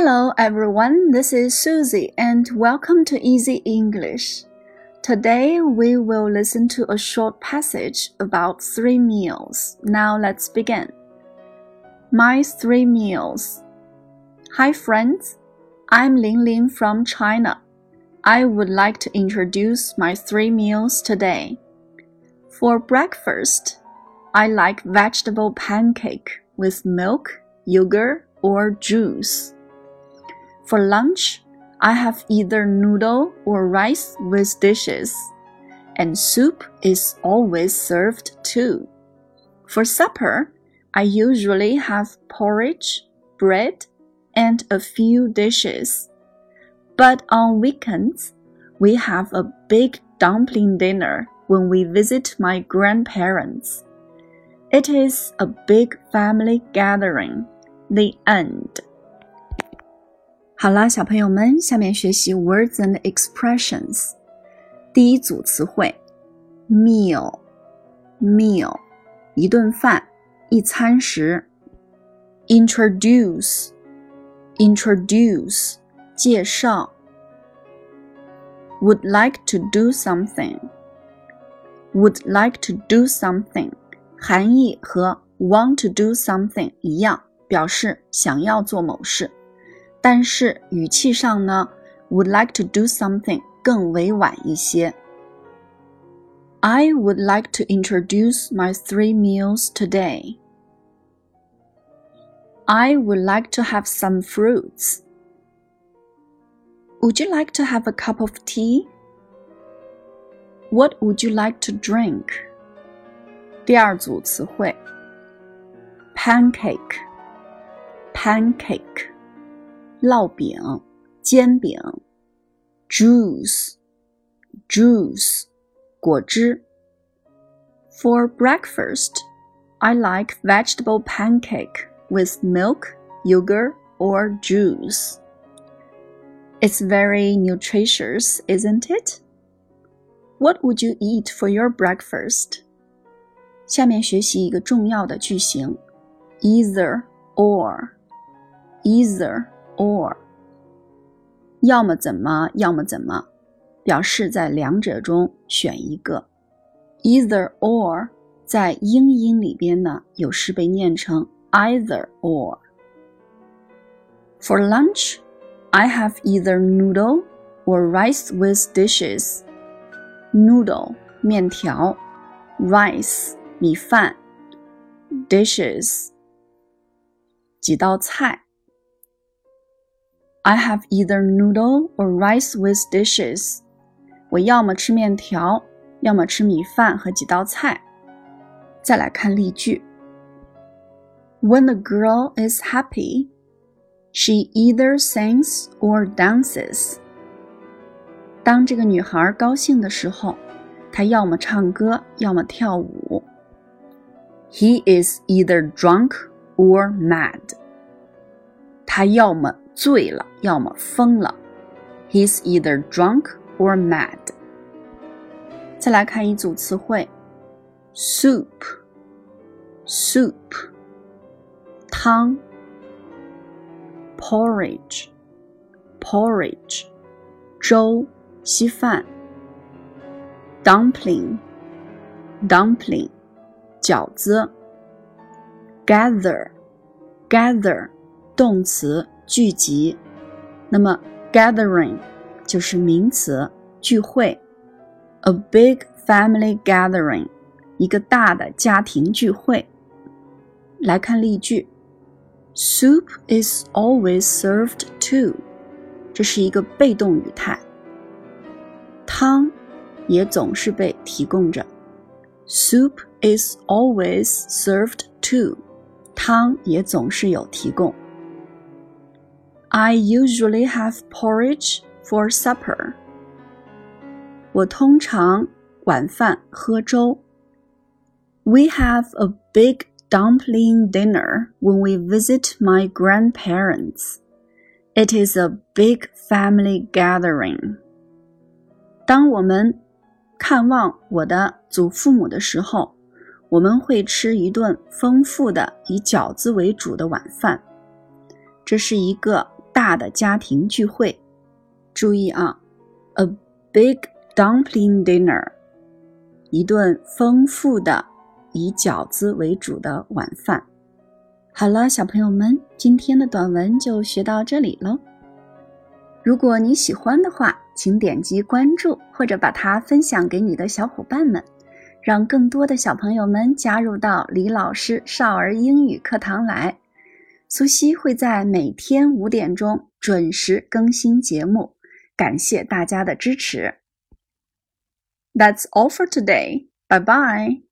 Hello everyone, this is Susie and welcome to Easy English. Today we will listen to a short passage about three meals. Now let's begin. My three meals. Hi friends, I'm Ling Ling from China. I would like to introduce my three meals today. For breakfast, I like vegetable pancake with milk, yogurt, or juice. For lunch, I have either noodle or rice with dishes, and soup is always served too. For supper, I usually have porridge, bread, and a few dishes. But on weekends, we have a big dumpling dinner when we visit my grandparents. It is a big family gathering. The end. 好啦，小朋友们，下面学习 words and expressions。第一组词汇，meal，meal，一顿饭，一餐食。introduce，introduce，介绍。would like to do something，would like to do something，含义和 want to do something 一样，表示想要做某事。 但是语气上呢，would like to do something 更委婉一些。I would like to introduce my three meals today. I would like to have some fruits. Would you like to have a cup of tea? What would you like to drink? 第二组词汇，pancake，pancake。 烙饼、煎饼，juice，juice，果汁。For breakfast, I like vegetable pancake with milk, yogurt, or juice. It's very nutritious, isn't it? What would you eat for your breakfast? 下面学习一个重要的句型：either or, either or，要么怎么，要么怎么，表示在两者中选一个。Either or 在英音里边呢，有时被念成 either or。For lunch, I have either noodle or rice with dishes. Noodle 面条，rice 米饭，dishes 几道菜。 I have either noodle or rice with dishes. 我要么吃面条，要么吃米饭和几道菜。再来看例句：When a girl is happy, she either sings or dances. 当这个女孩高兴的时候，她要么唱歌，要么跳舞。He is either drunk or mad. 他要么 醉了，要么疯了。He's either drunk or mad。再来看一组词汇：soup，soup，汤；porridge，porridge，粥、稀饭；dumpling，dumpling，饺子；gather，gather，动词。 聚集，那么 gathering 就是名词，聚会。A big family gathering，一个大的家庭聚会。来看例句：Soup is always served to，这是一个被动语态。汤也总是被提供着。Soup is always served to，汤也总是有提供。I usually have porridge for supper. 我通常晚饭喝粥。We have a big dumpling dinner when we visit my grandparents. It is a big family gathering. 当我们看望我的祖父母的时候，我们会吃一顿丰富的以饺子为主的晚饭。这是一个 大的家庭聚会。注意啊，a big dumpling dinner，一顿丰富的以饺子为主的晚饭。好了，小朋友们，今天的短文就学到这里喽。如果你喜欢的话，请点击关注或者把它分享给你的小伙伴们，让更多的小朋友们加入到李老师少儿英语课堂来。苏西会在每天五点钟准时更新节目，感谢大家的支持。That's all for today. Bye bye.